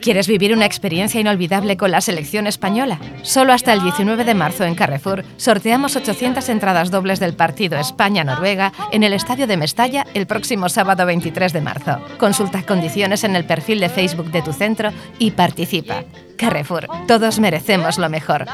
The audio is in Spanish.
¿Quieres vivir una experiencia inolvidable con la selección española? Solo hasta el 19 de marzo en Carrefour sorteamos 800 entradas dobles del partido España-Noruega en el Estadio de Mestalla el próximo sábado 23 de marzo. Consulta condiciones en el perfil de Facebook de tu centro y participa. Carrefour, todos merecemos lo mejor.